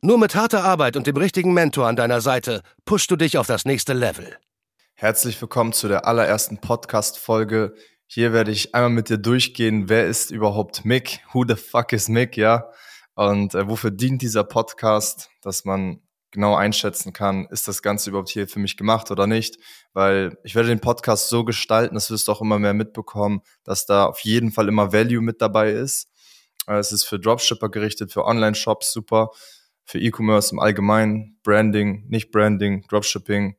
Nur mit harter Arbeit und dem richtigen Mentor an deiner Seite pushst du dich auf das nächste Level. Herzlich willkommen zu der allerersten Podcast-Folge. Hier werde ich einmal mit dir durchgehen, wer ist überhaupt Mick? Who the fuck is Mick, ja? Und äh, wofür dient dieser Podcast, dass man genau einschätzen kann, ist das Ganze überhaupt hier für mich gemacht oder nicht? Weil ich werde den Podcast so gestalten, das wirst du auch immer mehr mitbekommen, dass da auf jeden Fall immer Value mit dabei ist. Äh, es ist für Dropshipper gerichtet, für Online-Shops super für E-Commerce im Allgemeinen, Branding, nicht Branding, Dropshipping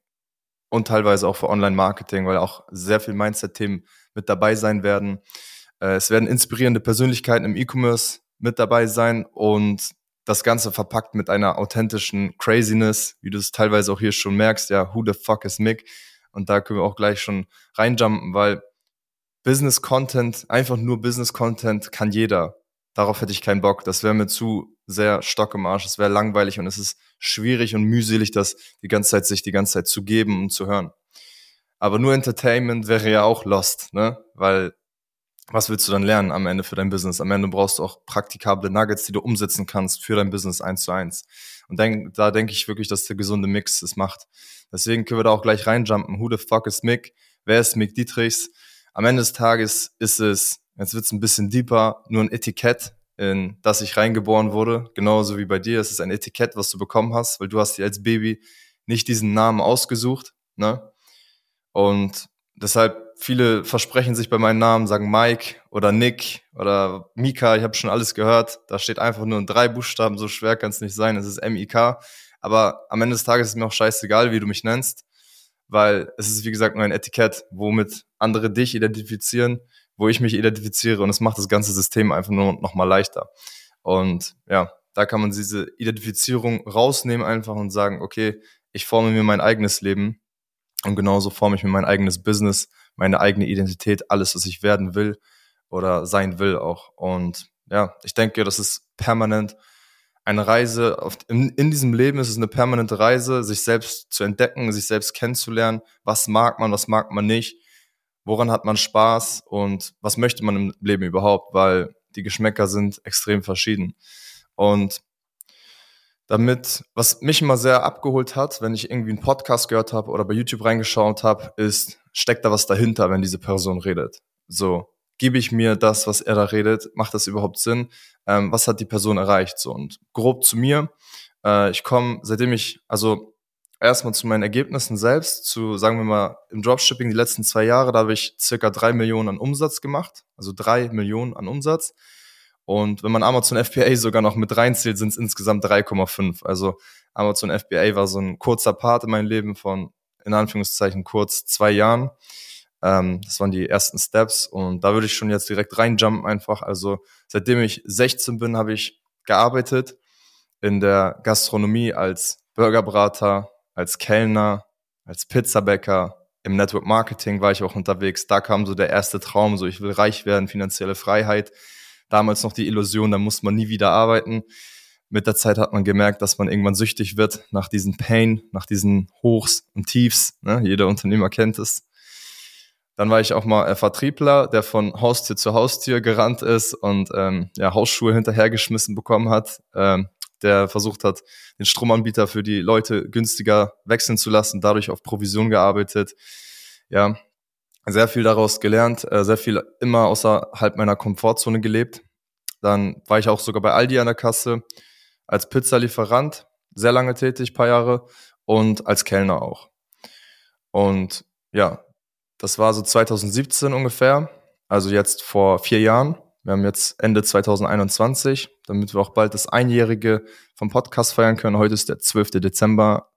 und teilweise auch für Online-Marketing, weil auch sehr viel Mindset-Themen mit dabei sein werden. Äh, es werden inspirierende Persönlichkeiten im E-Commerce mit dabei sein und das Ganze verpackt mit einer authentischen Craziness, wie du es teilweise auch hier schon merkst, ja, who the fuck is Mick? Und da können wir auch gleich schon reinjumpen, weil Business Content, einfach nur Business Content kann jeder darauf hätte ich keinen Bock. Das wäre mir zu sehr Stock im Arsch. Es wäre langweilig und es ist schwierig und mühselig, das die ganze Zeit sich die ganze Zeit zu geben und zu hören. Aber nur Entertainment wäre ja auch lost, ne? Weil was willst du dann lernen am Ende für dein Business? Am Ende brauchst du auch praktikable Nuggets, die du umsetzen kannst für dein Business eins zu eins. Und denk, da denke ich wirklich, dass der gesunde Mix es macht. Deswegen können wir da auch gleich reinjumpen. Who the fuck is Mick? Wer ist Mick Dietrichs? Am Ende des Tages ist es Jetzt wird's ein bisschen deeper, nur ein Etikett, in das ich reingeboren wurde. Genauso wie bei dir. Es ist ein Etikett, was du bekommen hast, weil du hast dir als Baby nicht diesen Namen ausgesucht. Ne? Und deshalb, viele versprechen sich bei meinem Namen, sagen Mike oder Nick oder Mika. Ich habe schon alles gehört. Da steht einfach nur in drei Buchstaben. So schwer kann es nicht sein. Es ist M-I-K. Aber am Ende des Tages ist mir auch scheißegal, wie du mich nennst. Weil es ist, wie gesagt, nur ein Etikett, womit andere dich identifizieren wo ich mich identifiziere und es macht das ganze System einfach nur noch mal leichter. Und ja, da kann man diese Identifizierung rausnehmen einfach und sagen, okay, ich forme mir mein eigenes Leben und genauso forme ich mir mein eigenes Business, meine eigene Identität, alles, was ich werden will oder sein will auch. Und ja, ich denke, das ist permanent eine Reise. In diesem Leben ist es eine permanente Reise, sich selbst zu entdecken, sich selbst kennenzulernen. Was mag man, was mag man nicht woran hat man Spaß und was möchte man im Leben überhaupt, weil die Geschmäcker sind extrem verschieden. Und damit, was mich immer sehr abgeholt hat, wenn ich irgendwie einen Podcast gehört habe oder bei YouTube reingeschaut habe, ist, steckt da was dahinter, wenn diese Person redet? So, gebe ich mir das, was er da redet, macht das überhaupt Sinn? Ähm, was hat die Person erreicht? So, und grob zu mir, äh, ich komme, seitdem ich, also erstmal zu meinen Ergebnissen selbst, zu, sagen wir mal, im Dropshipping die letzten zwei Jahre, da habe ich circa drei Millionen an Umsatz gemacht, also drei Millionen an Umsatz. Und wenn man Amazon FBA sogar noch mit reinzählt, sind es insgesamt 3,5. Also Amazon FBA war so ein kurzer Part in meinem Leben von, in Anführungszeichen, kurz zwei Jahren. Ähm, das waren die ersten Steps und da würde ich schon jetzt direkt reinjumpen einfach. Also seitdem ich 16 bin, habe ich gearbeitet in der Gastronomie als Burgerbrater, als Kellner, als Pizzabäcker, im Network Marketing war ich auch unterwegs. Da kam so der erste Traum, so ich will reich werden, finanzielle Freiheit. Damals noch die Illusion, da muss man nie wieder arbeiten. Mit der Zeit hat man gemerkt, dass man irgendwann süchtig wird nach diesen Pain, nach diesen Hochs und Tiefs. Ne? Jeder Unternehmer kennt es. Dann war ich auch mal Vertriebler, der von Haustür zu Haustür gerannt ist und ähm, ja, Hausschuhe hinterhergeschmissen bekommen hat. Ähm, der versucht hat, den Stromanbieter für die Leute günstiger wechseln zu lassen, dadurch auf Provision gearbeitet. Ja, sehr viel daraus gelernt, äh, sehr viel immer außerhalb meiner Komfortzone gelebt. Dann war ich auch sogar bei Aldi an der Kasse als Pizzalieferant, sehr lange tätig, paar Jahre und als Kellner auch. Und ja, das war so 2017 ungefähr, also jetzt vor vier Jahren. Wir haben jetzt Ende 2021, damit wir auch bald das Einjährige vom Podcast feiern können. Heute ist der 12. Dezember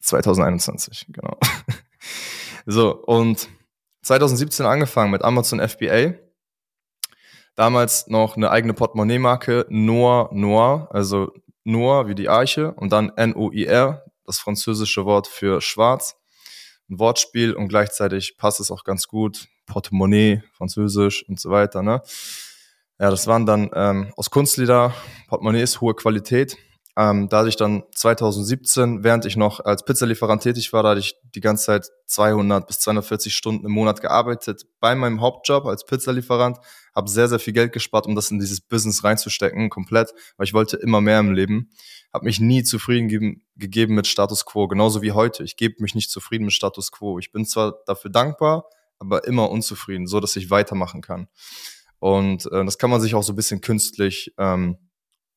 2021, genau. so, und 2017 angefangen mit Amazon FBA. Damals noch eine eigene Portemonnaie-Marke, Noir Noir, also Noir wie die Arche und dann N-O-I-R, das französische Wort für schwarz. Ein Wortspiel und gleichzeitig passt es auch ganz gut. Portemonnaie, Französisch und so weiter. Ne? Ja, das waren dann ähm, aus Kunstlieder, Portemonnaies, hohe Qualität. Ähm, da hatte ich dann 2017, während ich noch als Pizzalieferant tätig war, da hatte ich die ganze Zeit 200 bis 240 Stunden im Monat gearbeitet bei meinem Hauptjob als Pizzalieferant, habe sehr, sehr viel Geld gespart, um das in dieses Business reinzustecken, komplett, weil ich wollte immer mehr im Leben, habe mich nie zufrieden gegeben, gegeben mit Status Quo, genauso wie heute. Ich gebe mich nicht zufrieden mit Status Quo. Ich bin zwar dafür dankbar, aber immer unzufrieden, so dass ich weitermachen kann. Und äh, das kann man sich auch so ein bisschen künstlich ähm,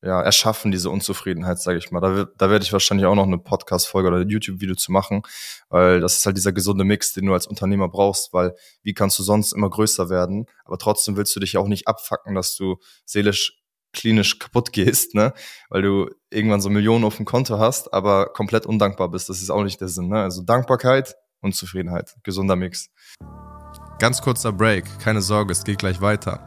ja, erschaffen, diese Unzufriedenheit, sage ich mal. Da, da werde ich wahrscheinlich auch noch eine Podcast-Folge oder ein YouTube-Video zu machen, weil das ist halt dieser gesunde Mix, den du als Unternehmer brauchst, weil wie kannst du sonst immer größer werden, aber trotzdem willst du dich auch nicht abfacken, dass du seelisch klinisch kaputt gehst, ne? Weil du irgendwann so Millionen auf dem Konto hast, aber komplett undankbar bist. Das ist auch nicht der Sinn, ne? Also Dankbarkeit und Zufriedenheit. Gesunder Mix. Ganz kurzer Break, keine Sorge, es geht gleich weiter.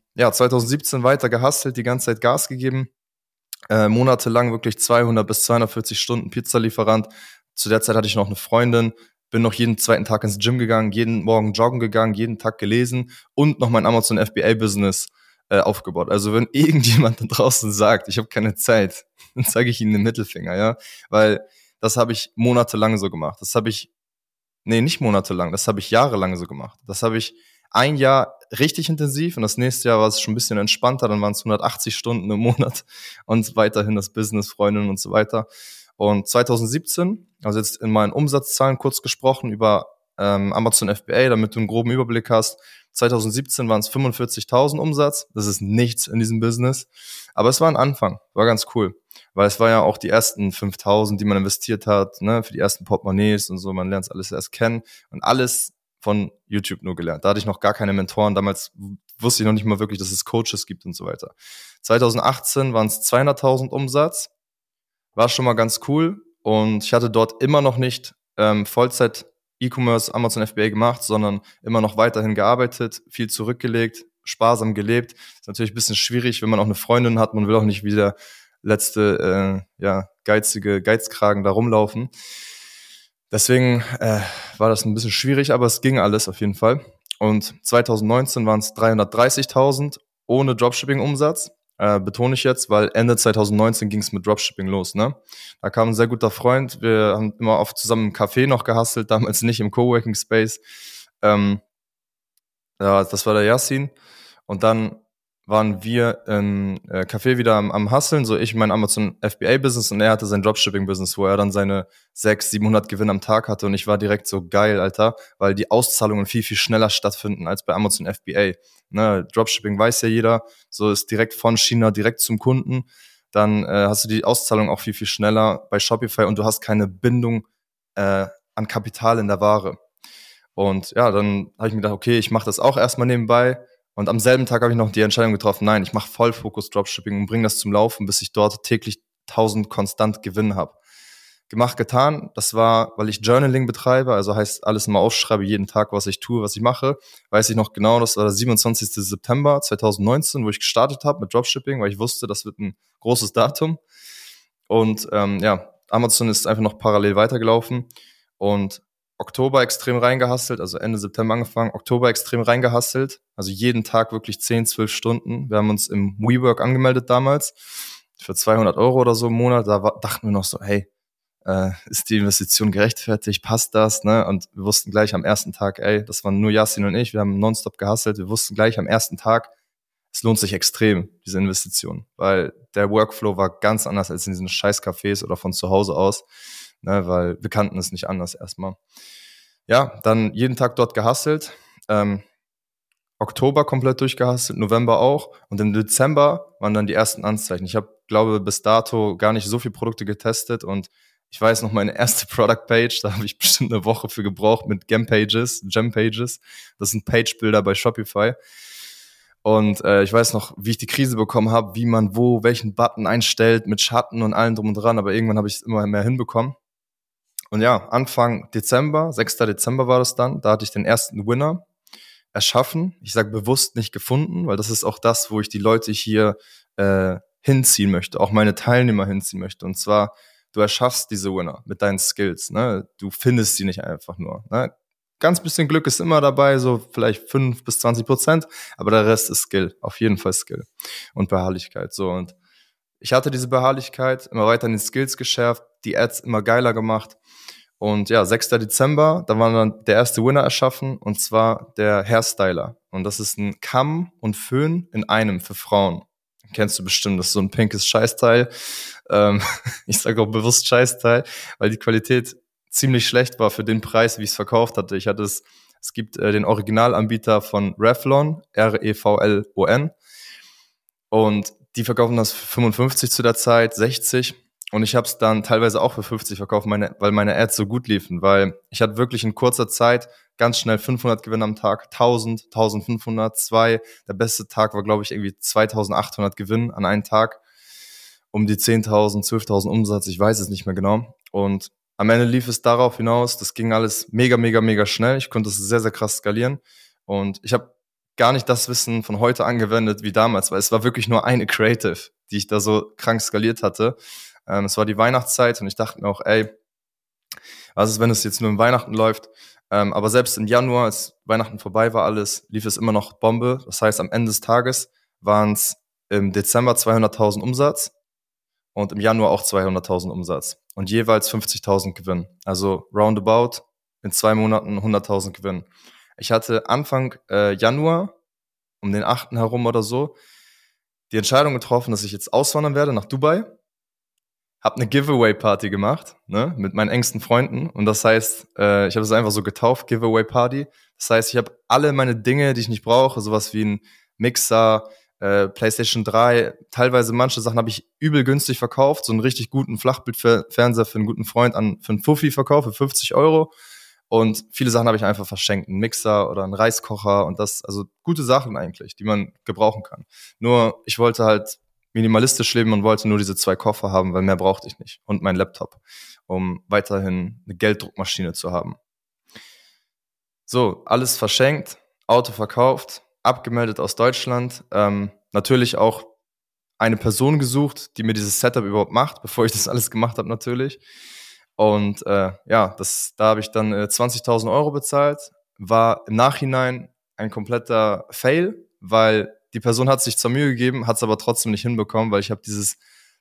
ja, 2017 weiter gehustelt, die ganze Zeit Gas gegeben. Äh, monatelang wirklich 200 bis 240 Stunden Pizzalieferant. Zu der Zeit hatte ich noch eine Freundin, bin noch jeden zweiten Tag ins Gym gegangen, jeden Morgen joggen gegangen, jeden Tag gelesen und noch mein Amazon FBA Business äh, aufgebaut. Also wenn irgendjemand da draußen sagt, ich habe keine Zeit, dann zeige ich ihnen den Mittelfinger, ja, weil das habe ich monatelang so gemacht. Das habe ich, nee, nicht monatelang, das habe ich jahrelang so gemacht. Das habe ich ein Jahr richtig intensiv und das nächste Jahr war es schon ein bisschen entspannter, dann waren es 180 Stunden im Monat und weiterhin das Business, Freundinnen und so weiter. Und 2017, also jetzt in meinen Umsatzzahlen kurz gesprochen über ähm, Amazon FBA, damit du einen groben Überblick hast. 2017 waren es 45.000 Umsatz. Das ist nichts in diesem Business. Aber es war ein Anfang. War ganz cool. Weil es war ja auch die ersten 5.000, die man investiert hat, ne, für die ersten Portemonnaies und so. Man lernt es alles erst kennen. Und alles von YouTube nur gelernt. Da hatte ich noch gar keine Mentoren. Damals wusste ich noch nicht mal wirklich, dass es Coaches gibt und so weiter. 2018 waren es 200.000 Umsatz. War schon mal ganz cool. Und ich hatte dort immer noch nicht ähm, Vollzeit E-Commerce, Amazon FBA gemacht, sondern immer noch weiterhin gearbeitet, viel zurückgelegt, sparsam gelebt. Ist natürlich ein bisschen schwierig, wenn man auch eine Freundin hat. Man will auch nicht wieder letzte, äh, ja, geizige Geizkragen da rumlaufen. Deswegen äh, war das ein bisschen schwierig, aber es ging alles auf jeden Fall. Und 2019 waren es 330.000 ohne Dropshipping-Umsatz. Äh, betone ich jetzt, weil Ende 2019 ging es mit Dropshipping los. Ne? Da kam ein sehr guter Freund. Wir haben immer oft zusammen im Café noch gehustelt, damals nicht im Coworking Space. Ähm, ja, das war der Yassin. Und dann waren wir im äh, Café wieder am, am Hustlen, so ich mein Amazon FBA-Business und er hatte sein Dropshipping-Business, wo er dann seine 600, 700 Gewinn am Tag hatte. Und ich war direkt so geil, Alter, weil die Auszahlungen viel, viel schneller stattfinden als bei Amazon FBA. Ne, Dropshipping weiß ja jeder, so ist direkt von China direkt zum Kunden, dann äh, hast du die Auszahlung auch viel, viel schneller bei Shopify und du hast keine Bindung äh, an Kapital in der Ware. Und ja, dann habe ich mir gedacht, okay, ich mache das auch erstmal nebenbei, und am selben Tag habe ich noch die Entscheidung getroffen, nein, ich mache Vollfokus Dropshipping und bringe das zum Laufen, bis ich dort täglich 1000 konstant Gewinn habe. Gemacht, getan. Das war, weil ich Journaling betreibe, also heißt alles immer aufschreibe, jeden Tag, was ich tue, was ich mache. Weiß ich noch genau, das war der 27. September 2019, wo ich gestartet habe mit Dropshipping, weil ich wusste, das wird ein großes Datum. Und ähm, ja, Amazon ist einfach noch parallel weitergelaufen. Und Oktober extrem reingehustelt, also Ende September angefangen, Oktober extrem reingehustelt, also jeden Tag wirklich 10, 12 Stunden. Wir haben uns im WeWork angemeldet damals für 200 Euro oder so im Monat. Da war, dachten wir noch so, hey, äh, ist die Investition gerechtfertigt, passt das, ne? Und wir wussten gleich am ersten Tag, ey, das waren nur Yasin und ich, wir haben nonstop gehustelt, wir wussten gleich am ersten Tag, es lohnt sich extrem, diese Investition, weil der Workflow war ganz anders als in diesen scheiß Cafés oder von zu Hause aus ne, weil wir kannten es nicht anders erstmal. Ja, dann jeden Tag dort gehustelt. Ähm, Oktober komplett durchgehustelt, November auch. Und im Dezember waren dann die ersten Anzeichen. Ich habe, glaube bis dato gar nicht so viele Produkte getestet und Ich weiß noch, meine erste Product Page, da habe ich bestimmt eine Woche für gebraucht mit Gem Pages, Gem Pages. Das sind Page-Bilder bei Shopify. Und äh, ich weiß noch, wie ich die Krise bekommen habe, wie man wo welchen Button einstellt mit Schatten und allem drum und dran. Aber irgendwann habe ich es immer mehr hinbekommen. Und ja, Anfang Dezember, 6. Dezember war das dann, da hatte ich den ersten Winner erschaffen. Ich sage bewusst nicht gefunden, weil das ist auch das, wo ich die Leute hier äh, hinziehen möchte, auch meine Teilnehmer hinziehen möchte. Und zwar, du erschaffst diese Winner mit deinen Skills. Ne? Du findest sie nicht einfach nur. Ne? Ganz bisschen Glück ist immer dabei, so vielleicht fünf bis zwanzig Prozent, aber der Rest ist Skill, auf jeden Fall Skill und Beharrlichkeit. So und ich hatte diese Beharrlichkeit, immer weiter in den Skills geschärft, die Ads immer geiler gemacht und ja, 6. Dezember, da war dann der erste Winner erschaffen und zwar der Hairstyler. Und das ist ein Kamm und Föhn in einem für Frauen. Kennst du bestimmt, das ist so ein pinkes Scheißteil. Ähm, ich sage auch bewusst Scheißteil, weil die Qualität ziemlich schlecht war für den Preis, wie ich es verkauft hatte. Ich hatte es, es gibt äh, den Originalanbieter von Revlon, R-E-V-L-O-N. Und die verkaufen das für 55 zu der Zeit, 60. Und ich habe es dann teilweise auch für 50 verkauft, meine, weil meine Ads so gut liefen, weil ich hatte wirklich in kurzer Zeit ganz schnell 500 Gewinne am Tag, 1000, 1500, 2. Der beste Tag war, glaube ich, irgendwie 2800 Gewinn an einem Tag. Um die 10.000, 12.000 Umsatz, ich weiß es nicht mehr genau. Und am Ende lief es darauf hinaus, das ging alles mega, mega, mega schnell. Ich konnte es sehr, sehr krass skalieren. Und ich habe gar nicht das Wissen von heute angewendet wie damals, weil es war wirklich nur eine Creative, die ich da so krank skaliert hatte. Ähm, es war die Weihnachtszeit und ich dachte mir auch, ey, was ist, wenn es jetzt nur im Weihnachten läuft? Ähm, aber selbst im Januar, als Weihnachten vorbei war alles, lief es immer noch Bombe. Das heißt, am Ende des Tages waren es im Dezember 200.000 Umsatz und im Januar auch 200.000 Umsatz und jeweils 50.000 Gewinn. Also roundabout in zwei Monaten 100.000 Gewinn. Ich hatte Anfang äh, Januar um den 8. herum oder so die Entscheidung getroffen, dass ich jetzt auswandern werde nach Dubai habe eine Giveaway-Party gemacht, ne, mit meinen engsten Freunden. Und das heißt, äh, ich habe es einfach so getauft, Giveaway-Party. Das heißt, ich habe alle meine Dinge, die ich nicht brauche, sowas wie ein Mixer, äh, PlayStation 3, teilweise manche Sachen habe ich übel günstig verkauft, so einen richtig guten Flachbildfernseher für einen guten Freund an für einen Fuffi verkauft, für 50 Euro. Und viele Sachen habe ich einfach verschenkt, einen Mixer oder einen Reiskocher und das, also gute Sachen eigentlich, die man gebrauchen kann. Nur ich wollte halt minimalistisch leben und wollte nur diese zwei Koffer haben, weil mehr brauchte ich nicht. Und mein Laptop, um weiterhin eine Gelddruckmaschine zu haben. So, alles verschenkt, Auto verkauft, abgemeldet aus Deutschland. Ähm, natürlich auch eine Person gesucht, die mir dieses Setup überhaupt macht, bevor ich das alles gemacht habe natürlich. Und äh, ja, das, da habe ich dann äh, 20.000 Euro bezahlt. War im Nachhinein ein kompletter Fail, weil die Person hat sich zur Mühe gegeben, hat es aber trotzdem nicht hinbekommen, weil ich habe dieses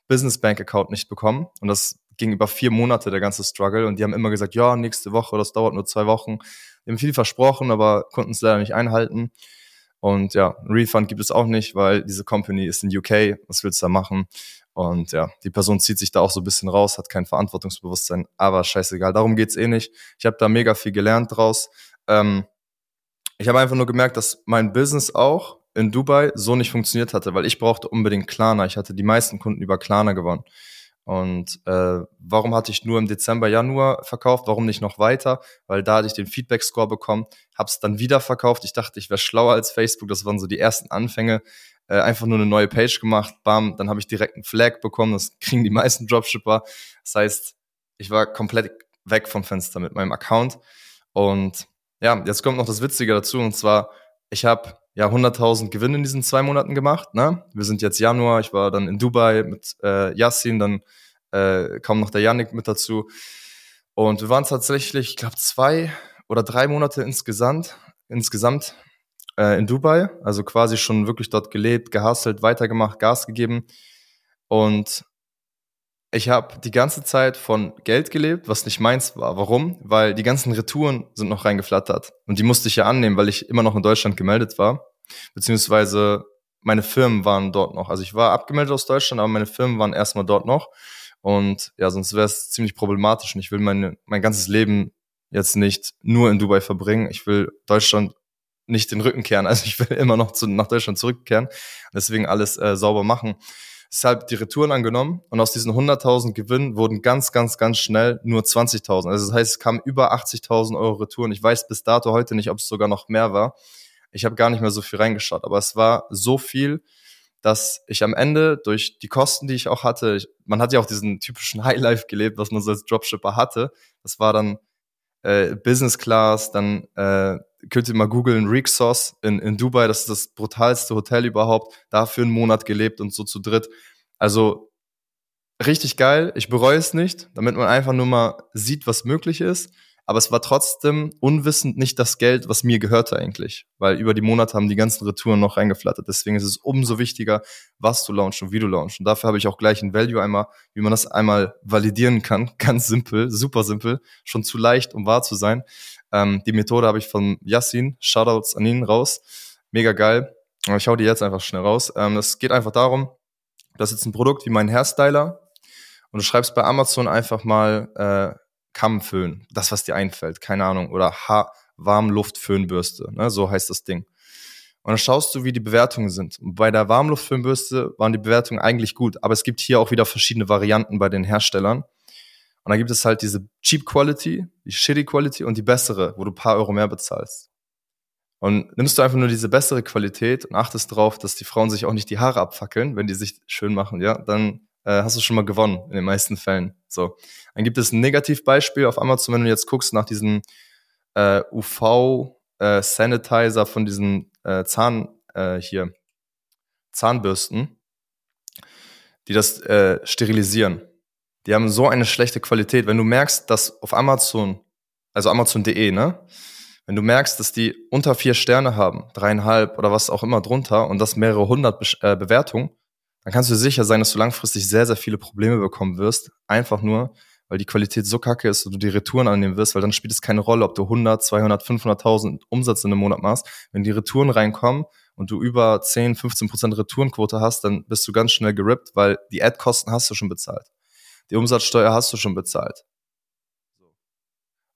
Business Bank Account nicht bekommen und das ging über vier Monate der ganze Struggle und die haben immer gesagt, ja, nächste Woche, das dauert nur zwei Wochen. Die haben viel versprochen, aber konnten es leider nicht einhalten. Und ja, Refund gibt es auch nicht, weil diese Company ist in UK. Was willst du da machen? Und ja, die Person zieht sich da auch so ein bisschen raus, hat kein Verantwortungsbewusstsein, aber scheißegal, darum geht's eh nicht. Ich habe da mega viel gelernt draus. Ähm, ich habe einfach nur gemerkt, dass mein Business auch in Dubai so nicht funktioniert hatte, weil ich brauchte unbedingt Klarna. Ich hatte die meisten Kunden über Klarna gewonnen. Und äh, warum hatte ich nur im Dezember, Januar verkauft? Warum nicht noch weiter? Weil da hatte ich den Feedback-Score bekommen, hab's dann wieder verkauft. Ich dachte, ich wäre schlauer als Facebook. Das waren so die ersten Anfänge. Äh, einfach nur eine neue Page gemacht, bam, dann habe ich direkt einen Flag bekommen. Das kriegen die meisten Dropshipper. Das heißt, ich war komplett weg vom Fenster mit meinem Account. Und ja, jetzt kommt noch das Witzige dazu. Und zwar, ich habe ja 100.000 Gewinn in diesen zwei Monaten gemacht. Ne? Wir sind jetzt Januar, ich war dann in Dubai mit äh, Yassin, dann äh, kam noch der Yannick mit dazu. Und wir waren tatsächlich, ich glaube, zwei oder drei Monate insgesamt, insgesamt äh, in Dubai. Also quasi schon wirklich dort gelebt, gehustelt, weitergemacht, Gas gegeben. Und ich habe die ganze Zeit von Geld gelebt, was nicht meins war. Warum? Weil die ganzen Retouren sind noch reingeflattert. Und die musste ich ja annehmen, weil ich immer noch in Deutschland gemeldet war. Beziehungsweise meine Firmen waren dort noch. Also ich war abgemeldet aus Deutschland, aber meine Firmen waren erstmal dort noch. Und ja, sonst wäre es ziemlich problematisch. Und ich will meine, mein ganzes Leben jetzt nicht nur in Dubai verbringen. Ich will Deutschland nicht den Rücken kehren. Also ich will immer noch zu, nach Deutschland zurückkehren. Deswegen alles äh, sauber machen. Deshalb die Retouren angenommen und aus diesen 100.000 Gewinn wurden ganz, ganz, ganz schnell nur 20.000. Also das heißt, es kamen über 80.000 Euro Retouren. Ich weiß bis dato heute nicht, ob es sogar noch mehr war. Ich habe gar nicht mehr so viel reingeschaut, aber es war so viel, dass ich am Ende durch die Kosten, die ich auch hatte, ich, man hat ja auch diesen typischen Highlife gelebt, was man so als Dropshipper hatte. Das war dann äh, Business Class, dann äh, könnt ihr mal googeln, Rixos in, in Dubai, das ist das brutalste Hotel überhaupt, da für einen Monat gelebt und so zu dritt. Also richtig geil, ich bereue es nicht, damit man einfach nur mal sieht, was möglich ist aber es war trotzdem unwissend nicht das Geld, was mir gehörte eigentlich, weil über die Monate haben die ganzen Retouren noch reingeflattert. Deswegen ist es umso wichtiger, was du launchst und wie du launchst. Und dafür habe ich auch gleich ein Value einmal, wie man das einmal validieren kann. Ganz simpel, super simpel, schon zu leicht, um wahr zu sein. Ähm, die Methode habe ich von Yassin, Shoutouts an ihn raus. Mega geil. Ich hau die jetzt einfach schnell raus. Ähm, es geht einfach darum, das ist jetzt ein Produkt wie mein Hairstyler und du schreibst bei Amazon einfach mal äh, Kammföhn, das, was dir einfällt, keine Ahnung, oder ha Warmluftföhnbürste, ne, so heißt das Ding. Und dann schaust du, wie die Bewertungen sind. Und bei der Warmluftföhnbürste waren die Bewertungen eigentlich gut, aber es gibt hier auch wieder verschiedene Varianten bei den Herstellern. Und dann gibt es halt diese Cheap Quality, die Shitty Quality und die bessere, wo du paar Euro mehr bezahlst. Und nimmst du einfach nur diese bessere Qualität und achtest darauf, dass die Frauen sich auch nicht die Haare abfackeln, wenn die sich schön machen, ja, dann äh, hast du schon mal gewonnen in den meisten Fällen. So. Dann gibt es ein Negativbeispiel auf Amazon, wenn du jetzt guckst nach diesen äh, UV-Sanitizer äh, von diesen äh, Zahn äh, hier Zahnbürsten, die das äh, sterilisieren. Die haben so eine schlechte Qualität. Wenn du merkst, dass auf Amazon, also Amazon.de, ne, wenn du merkst, dass die unter vier Sterne haben, dreieinhalb oder was auch immer drunter und das mehrere hundert Be äh, Bewertungen, dann kannst du sicher sein, dass du langfristig sehr, sehr viele Probleme bekommen wirst. Einfach nur, weil die Qualität so kacke ist und du die Retouren annehmen wirst, weil dann spielt es keine Rolle, ob du 100, 200, 500.000 Umsatz in einem Monat machst. Wenn die Retouren reinkommen und du über 10, 15 Prozent Retourenquote hast, dann bist du ganz schnell gerippt, weil die Ad-Kosten hast du schon bezahlt. Die Umsatzsteuer hast du schon bezahlt.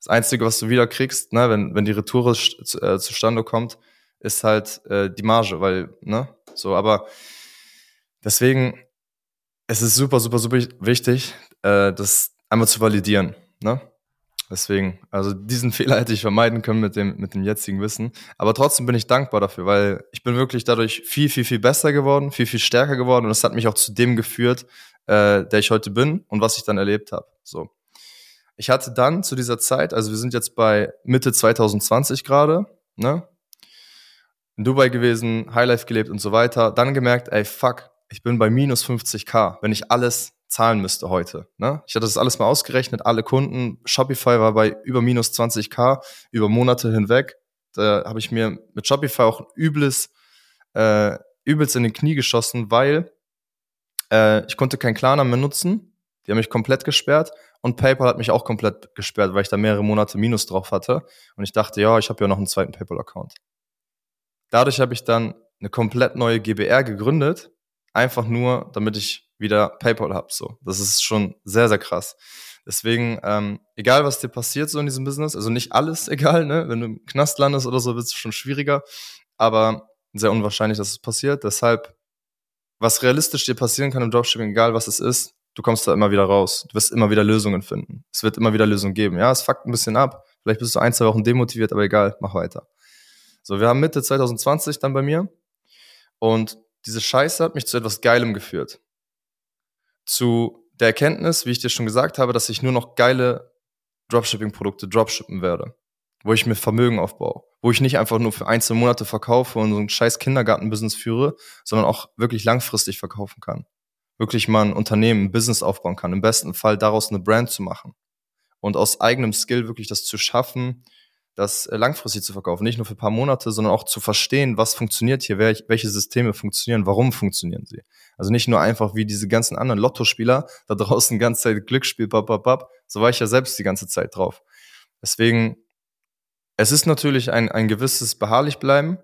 Das Einzige, was du wieder kriegst, ne, wenn, wenn die Retour äh, zustande kommt, ist halt äh, die Marge, weil, ne, so, aber Deswegen, es ist super, super, super wichtig, äh, das einmal zu validieren. Ne? Deswegen, also diesen Fehler hätte ich vermeiden können mit dem, mit dem jetzigen Wissen. Aber trotzdem bin ich dankbar dafür, weil ich bin wirklich dadurch viel, viel, viel besser geworden, viel, viel stärker geworden und es hat mich auch zu dem geführt, äh, der ich heute bin und was ich dann erlebt habe. So. Ich hatte dann zu dieser Zeit, also wir sind jetzt bei Mitte 2020 gerade, ne? In Dubai gewesen, Highlife gelebt und so weiter, dann gemerkt, ey, fuck, ich bin bei minus 50k, wenn ich alles zahlen müsste heute. Ne? Ich hatte das alles mal ausgerechnet, alle Kunden. Shopify war bei über minus 20k über Monate hinweg. Da habe ich mir mit Shopify auch übles, äh, übelst in den Knie geschossen, weil äh, ich konnte kein Klarna mehr nutzen. Die haben mich komplett gesperrt und PayPal hat mich auch komplett gesperrt, weil ich da mehrere Monate Minus drauf hatte. Und ich dachte, ja, ich habe ja noch einen zweiten PayPal-Account. Dadurch habe ich dann eine komplett neue GBR gegründet einfach nur, damit ich wieder PayPal habe. So, das ist schon sehr, sehr krass. Deswegen, ähm, egal was dir passiert so in diesem Business, also nicht alles egal, ne? Wenn du im Knast landest oder so, wird es schon schwieriger, aber sehr unwahrscheinlich, dass es passiert. Deshalb, was realistisch dir passieren kann im Dropshipping, egal was es ist, du kommst da immer wieder raus. Du wirst immer wieder Lösungen finden. Es wird immer wieder Lösungen geben. Ja, es fuckt ein bisschen ab. Vielleicht bist du ein, zwei Wochen demotiviert, aber egal, mach weiter. So, wir haben Mitte 2020 dann bei mir und diese Scheiße hat mich zu etwas Geilem geführt. Zu der Erkenntnis, wie ich dir schon gesagt habe, dass ich nur noch geile Dropshipping-Produkte dropshippen werde. Wo ich mir Vermögen aufbaue. Wo ich nicht einfach nur für einzelne Monate verkaufe und so ein scheiß Kindergarten-Business führe, sondern auch wirklich langfristig verkaufen kann. Wirklich mal ein Unternehmen, ein Business aufbauen kann. Im besten Fall daraus eine Brand zu machen. Und aus eigenem Skill wirklich das zu schaffen, das äh, langfristig zu verkaufen, nicht nur für ein paar Monate, sondern auch zu verstehen, was funktioniert hier, welche Systeme funktionieren, warum funktionieren sie. Also nicht nur einfach wie diese ganzen anderen Lottospieler da draußen die ganze Zeit Glücksspiel, bap, bap, bap. so war ich ja selbst die ganze Zeit drauf. Deswegen, es ist natürlich ein, ein gewisses beharrlich bleiben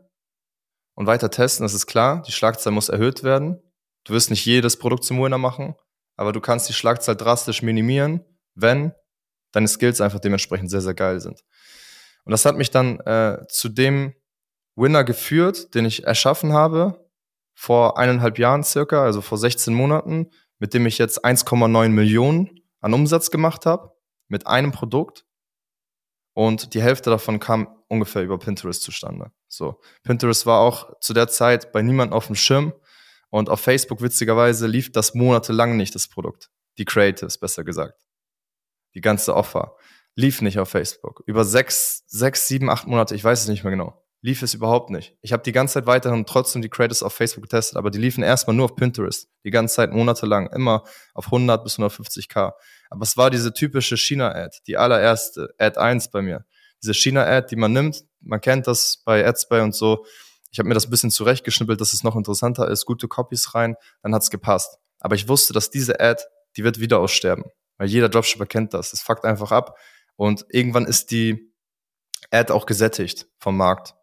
und weiter testen, das ist klar. Die Schlagzahl muss erhöht werden. Du wirst nicht jedes Produkt zum Winner machen, aber du kannst die Schlagzahl drastisch minimieren, wenn deine Skills einfach dementsprechend sehr, sehr geil sind. Und das hat mich dann äh, zu dem Winner geführt, den ich erschaffen habe vor eineinhalb Jahren circa, also vor 16 Monaten, mit dem ich jetzt 1,9 Millionen an Umsatz gemacht habe, mit einem Produkt. Und die Hälfte davon kam ungefähr über Pinterest zustande. So, Pinterest war auch zu der Zeit bei niemandem auf dem Schirm. Und auf Facebook, witzigerweise, lief das monatelang nicht, das Produkt. Die Creatives, besser gesagt. Die ganze Offer. Lief nicht auf Facebook. Über sechs, sechs, sieben, acht Monate, ich weiß es nicht mehr genau lief es überhaupt nicht. Ich habe die ganze Zeit weiterhin trotzdem die Creators auf Facebook getestet, aber die liefen erstmal nur auf Pinterest. Die ganze Zeit monatelang, immer auf 100 bis 150k. Aber es war diese typische China-Ad, die allererste Ad 1 bei mir. Diese China-Ad, die man nimmt, man kennt das bei AdSpy und so. Ich habe mir das ein bisschen zurechtgeschnippelt, dass es noch interessanter ist, gute Copies rein, dann hat's gepasst. Aber ich wusste, dass diese Ad, die wird wieder aussterben. Weil jeder Dropshipper kennt das. Es fuckt einfach ab. Und irgendwann ist die Ad auch gesättigt vom Markt.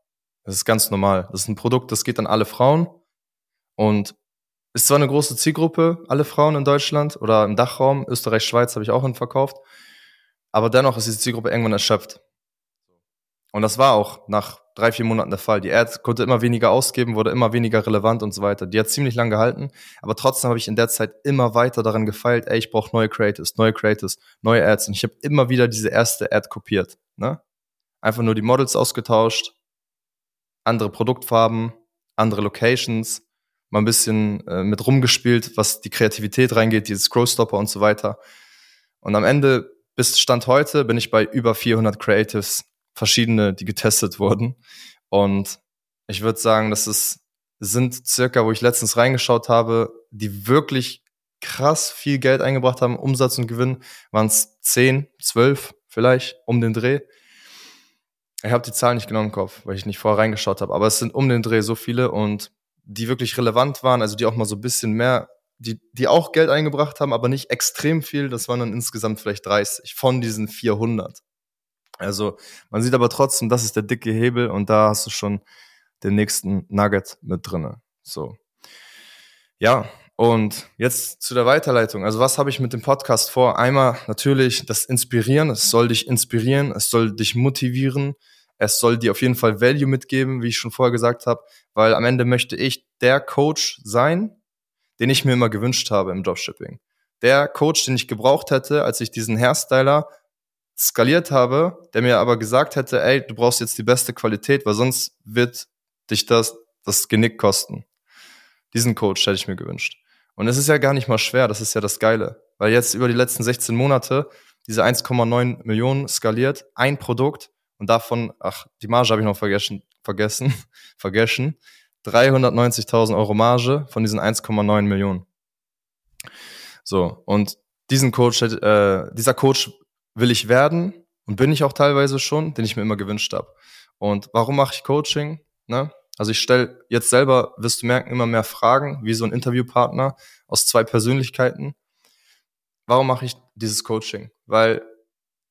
Das ist ganz normal. Das ist ein Produkt, das geht an alle Frauen und ist zwar eine große Zielgruppe, alle Frauen in Deutschland oder im Dachraum, Österreich, Schweiz habe ich auch verkauft, aber dennoch ist diese Zielgruppe irgendwann erschöpft. Und das war auch nach drei, vier Monaten der Fall. Die Ad konnte immer weniger ausgeben, wurde immer weniger relevant und so weiter. Die hat ziemlich lang gehalten, aber trotzdem habe ich in der Zeit immer weiter daran gefeilt, ey, ich brauche neue Creators, neue Creators, neue Ads. Und ich habe immer wieder diese erste Ad kopiert. Ne? Einfach nur die Models ausgetauscht, andere Produktfarben, andere Locations, mal ein bisschen äh, mit rumgespielt, was die Kreativität reingeht, dieses Scrollstopper und so weiter. Und am Ende, bis Stand heute, bin ich bei über 400 Creatives, verschiedene, die getestet wurden. Und ich würde sagen, das ist, sind circa, wo ich letztens reingeschaut habe, die wirklich krass viel Geld eingebracht haben, Umsatz und Gewinn, waren es 10, 12 vielleicht um den Dreh. Ich habe die Zahl nicht genau im Kopf, weil ich nicht vorher reingeschaut habe, aber es sind um den Dreh so viele und die wirklich relevant waren, also die auch mal so ein bisschen mehr, die, die auch Geld eingebracht haben, aber nicht extrem viel, das waren dann insgesamt vielleicht 30 von diesen 400. Also man sieht aber trotzdem, das ist der dicke Hebel und da hast du schon den nächsten Nugget mit drinne. So. Ja, und jetzt zu der Weiterleitung. Also was habe ich mit dem Podcast vor? Einmal natürlich das Inspirieren. Es soll dich inspirieren, es soll dich motivieren, es soll dir auf jeden Fall Value mitgeben, wie ich schon vorher gesagt habe, weil am Ende möchte ich der Coach sein, den ich mir immer gewünscht habe im Dropshipping. Der Coach, den ich gebraucht hätte, als ich diesen Hairstyler skaliert habe, der mir aber gesagt hätte, ey, du brauchst jetzt die beste Qualität, weil sonst wird dich das das Genick kosten. Diesen Coach hätte ich mir gewünscht. Und es ist ja gar nicht mal schwer, das ist ja das Geile. Weil jetzt über die letzten 16 Monate diese 1,9 Millionen skaliert, ein Produkt und davon, ach, die Marge habe ich noch vergessen, vergessen, vergessen, 390.000 Euro Marge von diesen 1,9 Millionen. So, und diesen Coach, äh, dieser Coach will ich werden und bin ich auch teilweise schon, den ich mir immer gewünscht habe. Und warum mache ich Coaching? Ne? Also ich stelle jetzt selber, wirst du merken, immer mehr Fragen, wie so ein Interviewpartner aus zwei Persönlichkeiten. Warum mache ich dieses Coaching? Weil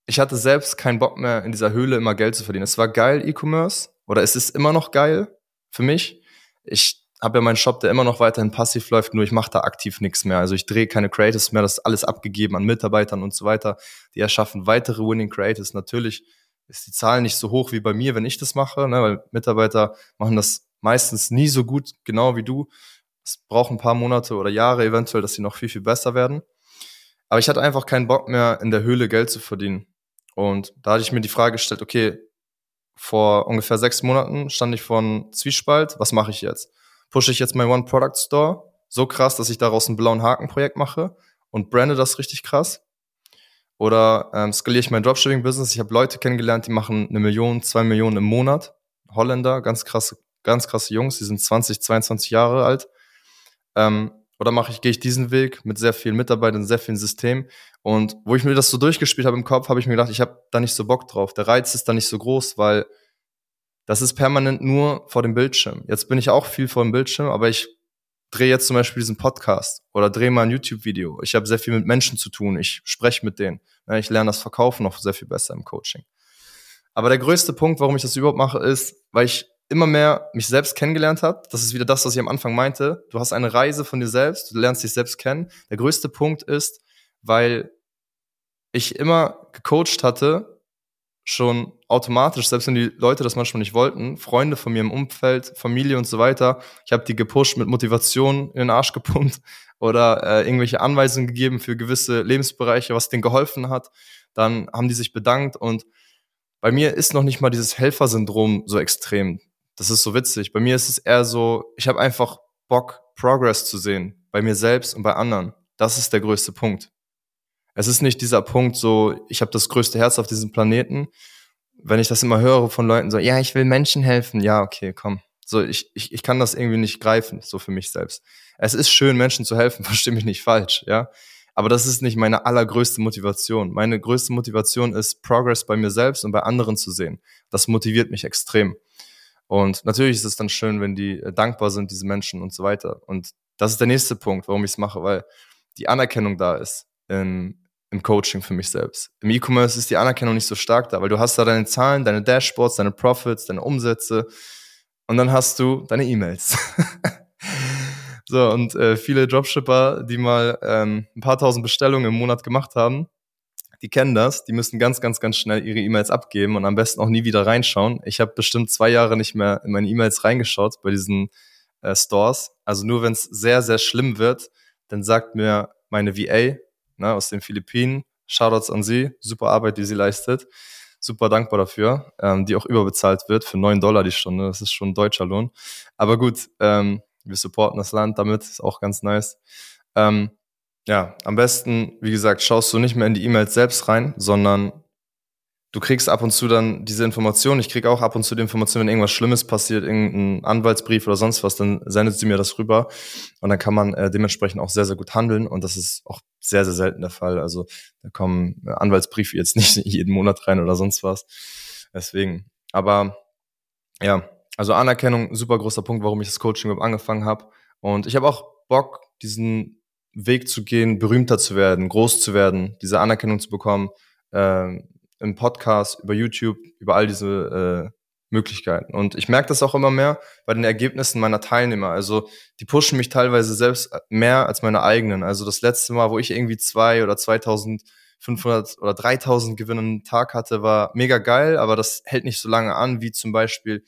ich hatte selbst keinen Bock mehr, in dieser Höhle immer Geld zu verdienen. Es war geil, E-Commerce, oder es ist immer noch geil für mich. Ich habe ja meinen Shop, der immer noch weiterhin passiv läuft, nur ich mache da aktiv nichts mehr. Also ich drehe keine Creatives mehr, das ist alles abgegeben an Mitarbeitern und so weiter. Die erschaffen weitere Winning Creatives. Natürlich ist die Zahl nicht so hoch wie bei mir, wenn ich das mache, ne, weil Mitarbeiter machen das meistens nie so gut, genau wie du. Es braucht ein paar Monate oder Jahre eventuell, dass sie noch viel, viel besser werden. Aber ich hatte einfach keinen Bock mehr, in der Höhle Geld zu verdienen. Und da hatte ich mir die Frage gestellt, okay, vor ungefähr sechs Monaten stand ich vor einem Zwiespalt, was mache ich jetzt? Pushe ich jetzt mein One-Product-Store so krass, dass ich daraus ein blauen Haken-Projekt mache und brande das richtig krass? Oder ähm, skaliere ich mein Dropshipping-Business? Ich habe Leute kennengelernt, die machen eine Million, zwei Millionen im Monat. Holländer, ganz krasse, ganz krasse Jungs, die sind 20, 22 Jahre alt. Ähm, oder mache ich, gehe ich diesen Weg mit sehr vielen Mitarbeitern, sehr vielen Systemen. Und wo ich mir das so durchgespielt habe im Kopf, habe ich mir gedacht, ich habe da nicht so Bock drauf. Der Reiz ist da nicht so groß, weil das ist permanent nur vor dem Bildschirm. Jetzt bin ich auch viel vor dem Bildschirm, aber ich drehe jetzt zum Beispiel diesen Podcast oder drehe mal ein YouTube-Video. Ich habe sehr viel mit Menschen zu tun. Ich spreche mit denen. Ich lerne das Verkaufen noch sehr viel besser im Coaching. Aber der größte Punkt, warum ich das überhaupt mache, ist, weil ich immer mehr mich selbst kennengelernt habe. Das ist wieder das, was ich am Anfang meinte. Du hast eine Reise von dir selbst, du lernst dich selbst kennen. Der größte Punkt ist, weil ich immer gecoacht hatte, schon automatisch, selbst wenn die Leute das manchmal nicht wollten, Freunde von mir im Umfeld, Familie und so weiter, ich habe die gepusht mit Motivation in den Arsch gepumpt oder äh, irgendwelche Anweisungen gegeben für gewisse Lebensbereiche, was denen geholfen hat. Dann haben die sich bedankt und bei mir ist noch nicht mal dieses Helfersyndrom so extrem. Das ist so witzig. Bei mir ist es eher so, ich habe einfach Bock, Progress zu sehen, bei mir selbst und bei anderen. Das ist der größte Punkt. Es ist nicht dieser Punkt so, ich habe das größte Herz auf diesem Planeten. Wenn ich das immer höre von Leuten so, ja, ich will Menschen helfen, ja, okay, komm. So, ich, ich, ich kann das irgendwie nicht greifen, so für mich selbst. Es ist schön, Menschen zu helfen, verstehe mich nicht falsch, ja. Aber das ist nicht meine allergrößte Motivation. Meine größte Motivation ist, Progress bei mir selbst und bei anderen zu sehen. Das motiviert mich extrem. Und natürlich ist es dann schön, wenn die äh, dankbar sind, diese Menschen und so weiter. Und das ist der nächste Punkt, warum ich es mache, weil die Anerkennung da ist in, im Coaching für mich selbst. Im E-Commerce ist die Anerkennung nicht so stark da, weil du hast da deine Zahlen, deine Dashboards, deine Profits, deine Umsätze und dann hast du deine E-Mails. so, und äh, viele Dropshipper, die mal ähm, ein paar tausend Bestellungen im Monat gemacht haben, die kennen das, die müssen ganz, ganz, ganz schnell ihre E-Mails abgeben und am besten auch nie wieder reinschauen. Ich habe bestimmt zwei Jahre nicht mehr in meine E-Mails reingeschaut bei diesen äh, Stores. Also nur wenn es sehr, sehr schlimm wird, dann sagt mir meine VA ne, aus den Philippinen, Shoutouts an sie, super Arbeit, die sie leistet, super dankbar dafür, ähm, die auch überbezahlt wird für neun Dollar die Stunde, das ist schon ein deutscher Lohn. Aber gut, ähm, wir supporten das Land damit, ist auch ganz nice. Ähm, ja, am besten, wie gesagt, schaust du nicht mehr in die E-Mails selbst rein, sondern du kriegst ab und zu dann diese Informationen. Ich krieg auch ab und zu die Information, wenn irgendwas Schlimmes passiert, irgendein Anwaltsbrief oder sonst was, dann sendet sie mir das rüber und dann kann man äh, dementsprechend auch sehr, sehr gut handeln und das ist auch sehr, sehr selten der Fall. Also da kommen äh, Anwaltsbriefe jetzt nicht jeden Monat rein oder sonst was. Deswegen. Aber ja, also Anerkennung, super großer Punkt, warum ich das Coaching überhaupt angefangen habe. Und ich habe auch Bock, diesen Weg zu gehen, berühmter zu werden, groß zu werden, diese Anerkennung zu bekommen, äh, im Podcast, über YouTube, über all diese äh, Möglichkeiten. Und ich merke das auch immer mehr bei den Ergebnissen meiner Teilnehmer. Also die pushen mich teilweise selbst mehr als meine eigenen. Also das letzte Mal, wo ich irgendwie zwei oder 2500 oder 3000 Gewinne einen Tag hatte, war mega geil, aber das hält nicht so lange an, wie zum Beispiel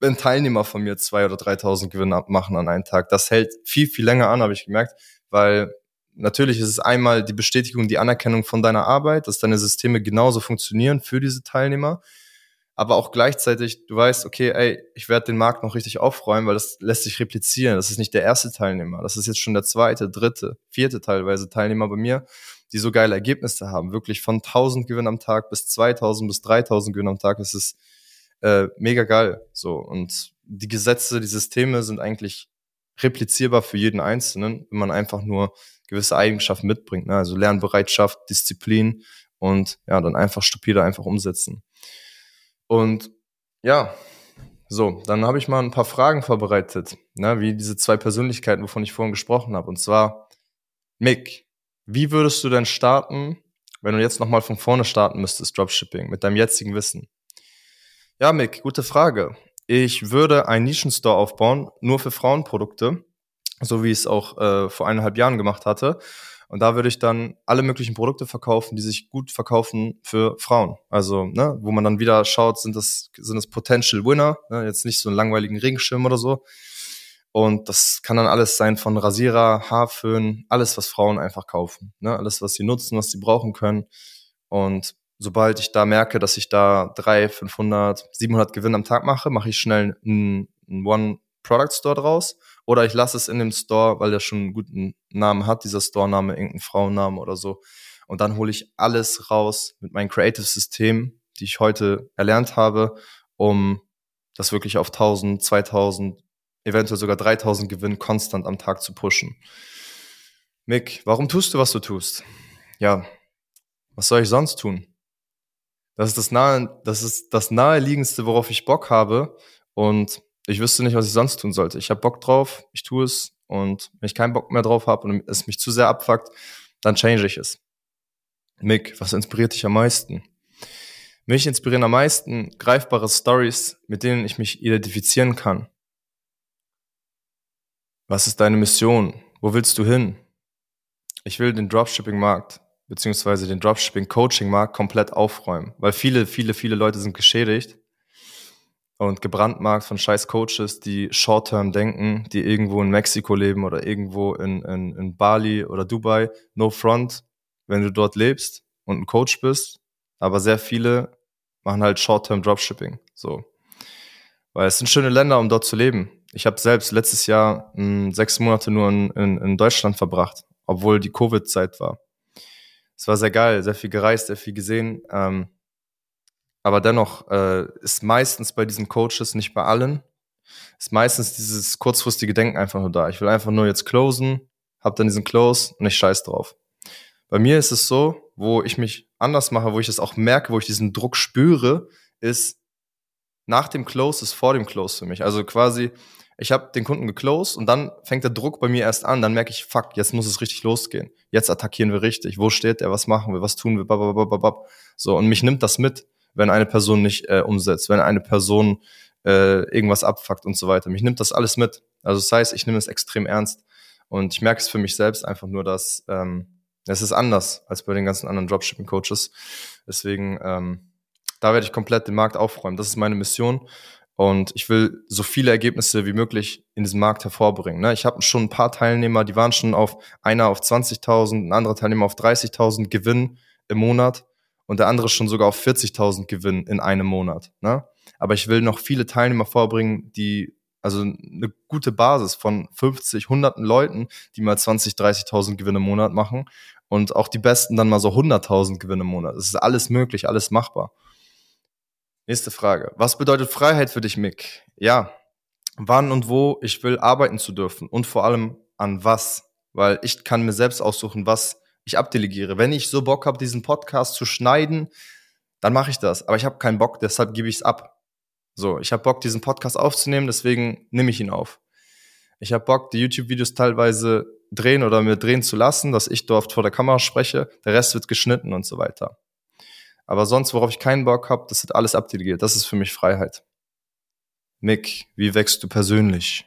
wenn Teilnehmer von mir zwei oder 3000 Gewinne machen an einem Tag. Das hält viel, viel länger an, habe ich gemerkt, weil natürlich ist es einmal die Bestätigung, die Anerkennung von deiner Arbeit, dass deine Systeme genauso funktionieren für diese Teilnehmer, aber auch gleichzeitig, du weißt, okay, ey, ich werde den Markt noch richtig aufräumen, weil das lässt sich replizieren. Das ist nicht der erste Teilnehmer, das ist jetzt schon der zweite, dritte, vierte teilweise Teilnehmer bei mir, die so geile Ergebnisse haben. Wirklich von 1000 Gewinnen am Tag bis 2000 bis 3000 Gewinnen am Tag. Das ist äh, mega geil. So und die Gesetze, die Systeme sind eigentlich replizierbar für jeden Einzelnen, wenn man einfach nur gewisse Eigenschaften mitbringt. Ne? Also Lernbereitschaft, Disziplin und ja, dann einfach stupide einfach umsetzen. Und ja, so, dann habe ich mal ein paar Fragen vorbereitet, ne, wie diese zwei Persönlichkeiten, wovon ich vorhin gesprochen habe. Und zwar, Mick, wie würdest du denn starten, wenn du jetzt nochmal von vorne starten müsstest, Dropshipping, mit deinem jetzigen Wissen? Ja, Mick, gute Frage. Ich würde einen Nischenstore aufbauen, nur für Frauenprodukte, so wie ich es auch äh, vor eineinhalb Jahren gemacht hatte. Und da würde ich dann alle möglichen Produkte verkaufen, die sich gut verkaufen für Frauen. Also, ne, wo man dann wieder schaut, sind das, sind das Potential Winner, ne, jetzt nicht so einen langweiligen Regenschirm oder so. Und das kann dann alles sein von Rasierer, Haarföhn, alles, was Frauen einfach kaufen. Ne? Alles, was sie nutzen, was sie brauchen können. Und sobald ich da merke, dass ich da drei, 500, 700 Gewinn am Tag mache, mache ich schnell einen, One-Product-Store draus. Oder ich lasse es in dem Store, weil der schon einen guten Namen hat, dieser Store-Name, irgendeinen Frauennamen oder so. Und dann hole ich alles raus mit meinem Creative-System, die ich heute erlernt habe, um das wirklich auf 1000, 2000, eventuell sogar 3000 Gewinn konstant am Tag zu pushen. Mick, warum tust du, was du tust? Ja, was soll ich sonst tun? Das ist das, nahe, das ist das naheliegendste, worauf ich Bock habe. Und ich wüsste nicht, was ich sonst tun sollte. Ich habe Bock drauf, ich tue es. Und wenn ich keinen Bock mehr drauf habe und es mich zu sehr abfuckt, dann change ich es. Mick, was inspiriert dich am meisten? Mich inspirieren am meisten greifbare Stories, mit denen ich mich identifizieren kann. Was ist deine Mission? Wo willst du hin? Ich will den Dropshipping-Markt beziehungsweise den Dropshipping-Coaching-Markt komplett aufräumen. Weil viele, viele, viele Leute sind geschädigt und gebrandmarkt von scheiß Coaches, die short-term denken, die irgendwo in Mexiko leben oder irgendwo in, in, in Bali oder Dubai. No front, wenn du dort lebst und ein Coach bist. Aber sehr viele machen halt short-term Dropshipping. So. Weil es sind schöne Länder, um dort zu leben. Ich habe selbst letztes Jahr mh, hm, sechs Monate nur in, in, in Deutschland verbracht, obwohl die Covid-Zeit war. Es war sehr geil, sehr viel gereist, sehr viel gesehen. Ähm, aber dennoch äh, ist meistens bei diesen Coaches, nicht bei allen, ist meistens dieses kurzfristige Denken einfach nur da. Ich will einfach nur jetzt closen, hab dann diesen Close und ich scheiß drauf. Bei mir ist es so, wo ich mich anders mache, wo ich es auch merke, wo ich diesen Druck spüre, ist nach dem Close ist vor dem Close für mich. Also quasi, ich habe den Kunden geclosed und dann fängt der Druck bei mir erst an. Dann merke ich, fuck, jetzt muss es richtig losgehen. Jetzt attackieren wir richtig. Wo steht der? Was machen wir? Was tun wir? Bababababab. So und mich nimmt das mit wenn eine Person nicht äh, umsetzt, wenn eine Person äh, irgendwas abfuckt und so weiter. Mich nimmt das alles mit. Also das heißt, ich nehme es extrem ernst. Und ich merke es für mich selbst einfach nur, dass ähm, es ist anders als bei den ganzen anderen Dropshipping-Coaches. Deswegen, ähm, da werde ich komplett den Markt aufräumen. Das ist meine Mission. Und ich will so viele Ergebnisse wie möglich in diesem Markt hervorbringen. Ne? Ich habe schon ein paar Teilnehmer, die waren schon auf einer auf 20.000, ein anderer Teilnehmer auf 30.000 Gewinn im Monat und der andere schon sogar auf 40.000 Gewinn in einem Monat. Ne? Aber ich will noch viele Teilnehmer vorbringen, die also eine gute Basis von 50, hunderten Leuten, die mal 20, 30.000 Gewinne im Monat machen und auch die Besten dann mal so 100.000 Gewinne im Monat. Es ist alles möglich, alles machbar. Nächste Frage. Was bedeutet Freiheit für dich, Mick? Ja, wann und wo ich will arbeiten zu dürfen und vor allem an was, weil ich kann mir selbst aussuchen, was ich abdelegiere. Wenn ich so Bock habe, diesen Podcast zu schneiden, dann mache ich das. Aber ich habe keinen Bock, deshalb gebe ich es ab. So, ich habe Bock, diesen Podcast aufzunehmen, deswegen nehme ich ihn auf. Ich habe Bock, die YouTube-Videos teilweise drehen oder mir drehen zu lassen, dass ich dort vor der Kamera spreche. Der Rest wird geschnitten und so weiter. Aber sonst, worauf ich keinen Bock habe, das wird alles abdelegiert. Das ist für mich Freiheit. Mick, wie wächst du persönlich?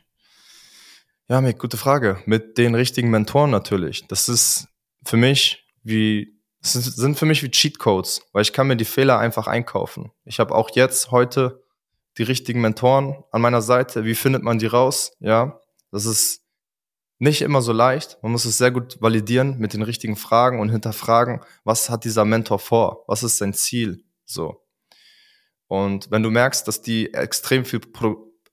Ja, Mick, gute Frage. Mit den richtigen Mentoren natürlich. Das ist für mich wie sind für mich wie Cheatcodes, weil ich kann mir die Fehler einfach einkaufen. Ich habe auch jetzt heute die richtigen Mentoren an meiner Seite. Wie findet man die raus? Ja, das ist nicht immer so leicht. Man muss es sehr gut validieren mit den richtigen Fragen und hinterfragen, was hat dieser Mentor vor? Was ist sein Ziel? So. Und wenn du merkst, dass die extrem viel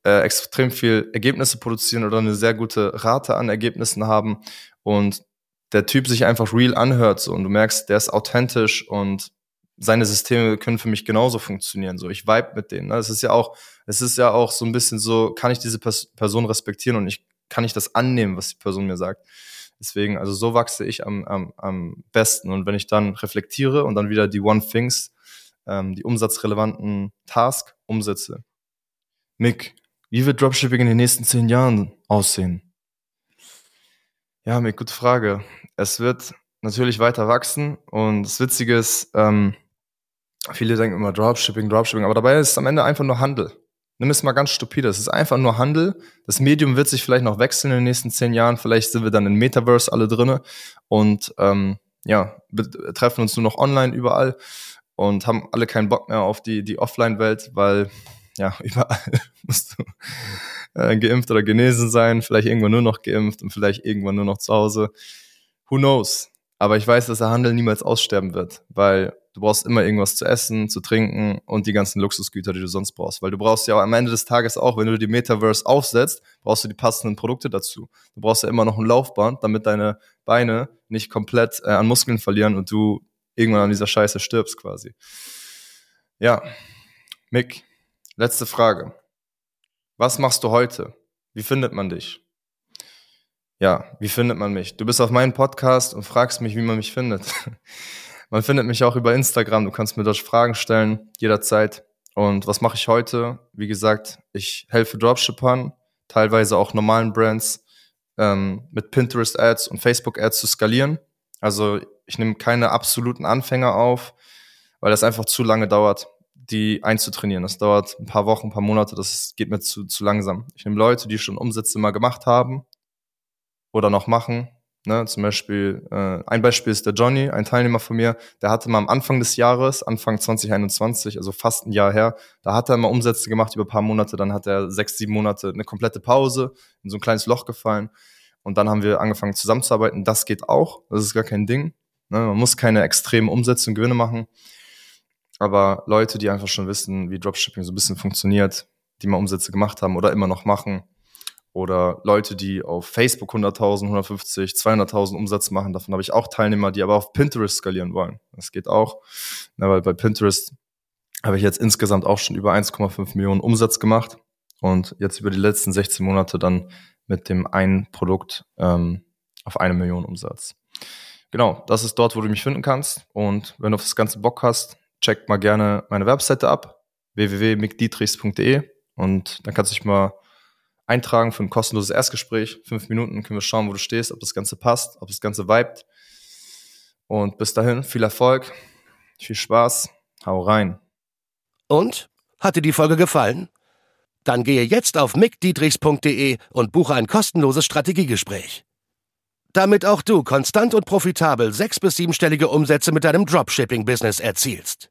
äh, extrem viel Ergebnisse produzieren oder eine sehr gute Rate an Ergebnissen haben und der Typ sich einfach real anhört so, und du merkst, der ist authentisch und seine Systeme können für mich genauso funktionieren. So, ich vibe mit denen. Ne? Es ist ja auch, es ist ja auch so ein bisschen so, kann ich diese Pers Person respektieren und ich kann ich das annehmen, was die Person mir sagt. Deswegen, also so wachse ich am, am, am besten. Und wenn ich dann reflektiere und dann wieder die One Things, ähm, die umsatzrelevanten Task umsetze. Mick, wie wird Dropshipping in den nächsten zehn Jahren aussehen? Ja, Mick, gute Frage. Es wird natürlich weiter wachsen und das Witzige ist, ähm, viele denken immer Dropshipping, Dropshipping, aber dabei ist es am Ende einfach nur Handel. Nimm es mal ganz stupide. Es ist einfach nur Handel. Das Medium wird sich vielleicht noch wechseln in den nächsten zehn Jahren. Vielleicht sind wir dann in Metaverse alle drinne und ähm, ja, treffen uns nur noch online überall und haben alle keinen Bock mehr auf die, die Offline-Welt, weil ja, überall musst du äh, geimpft oder genesen sein, vielleicht irgendwann nur noch geimpft und vielleicht irgendwann nur noch zu Hause. Who knows? Aber ich weiß, dass der Handel niemals aussterben wird, weil du brauchst immer irgendwas zu essen, zu trinken und die ganzen Luxusgüter, die du sonst brauchst. Weil du brauchst ja am Ende des Tages auch, wenn du die Metaverse aufsetzt, brauchst du die passenden Produkte dazu. Du brauchst ja immer noch ein Laufband, damit deine Beine nicht komplett äh, an Muskeln verlieren und du irgendwann an dieser Scheiße stirbst quasi. Ja, Mick, letzte Frage. Was machst du heute? Wie findet man dich? Ja, wie findet man mich? Du bist auf meinem Podcast und fragst mich, wie man mich findet. man findet mich auch über Instagram. Du kannst mir dort Fragen stellen, jederzeit. Und was mache ich heute? Wie gesagt, ich helfe Dropshippern, teilweise auch normalen Brands, ähm, mit Pinterest-Ads und Facebook-Ads zu skalieren. Also ich nehme keine absoluten Anfänger auf, weil das einfach zu lange dauert die einzutrainieren. Das dauert ein paar Wochen, ein paar Monate, das geht mir zu, zu langsam. Ich nehme Leute, die schon Umsätze mal gemacht haben oder noch machen, Ne, zum Beispiel, äh, ein Beispiel ist der Johnny, ein Teilnehmer von mir, der hatte mal am Anfang des Jahres, Anfang 2021, also fast ein Jahr her, da hat er mal Umsätze gemacht über ein paar Monate, dann hat er sechs, sieben Monate eine komplette Pause, in so ein kleines Loch gefallen. Und dann haben wir angefangen zusammenzuarbeiten. Das geht auch, das ist gar kein Ding. Ne, man muss keine extremen Umsätze und Gewinne machen, aber Leute, die einfach schon wissen, wie Dropshipping so ein bisschen funktioniert, die mal Umsätze gemacht haben oder immer noch machen, oder Leute, die auf Facebook 100.000, 150, 200.000 Umsatz machen. Davon habe ich auch Teilnehmer, die aber auf Pinterest skalieren wollen. Das geht auch, ja, weil bei Pinterest habe ich jetzt insgesamt auch schon über 1,5 Millionen Umsatz gemacht und jetzt über die letzten 16 Monate dann mit dem einen Produkt ähm, auf eine Million Umsatz. Genau, das ist dort, wo du mich finden kannst. Und wenn du auf das ganze Bock hast, check mal gerne meine Webseite ab, www.mickdietrichs.de und dann kannst du dich mal eintragen für ein kostenloses Erstgespräch. Fünf Minuten können wir schauen, wo du stehst, ob das Ganze passt, ob das Ganze vibet. Und bis dahin, viel Erfolg, viel Spaß, hau rein. Und? Hat dir die Folge gefallen? Dann gehe jetzt auf mickdietrichs.de und buche ein kostenloses Strategiegespräch. Damit auch du konstant und profitabel sechs- bis siebenstellige Umsätze mit deinem Dropshipping-Business erzielst.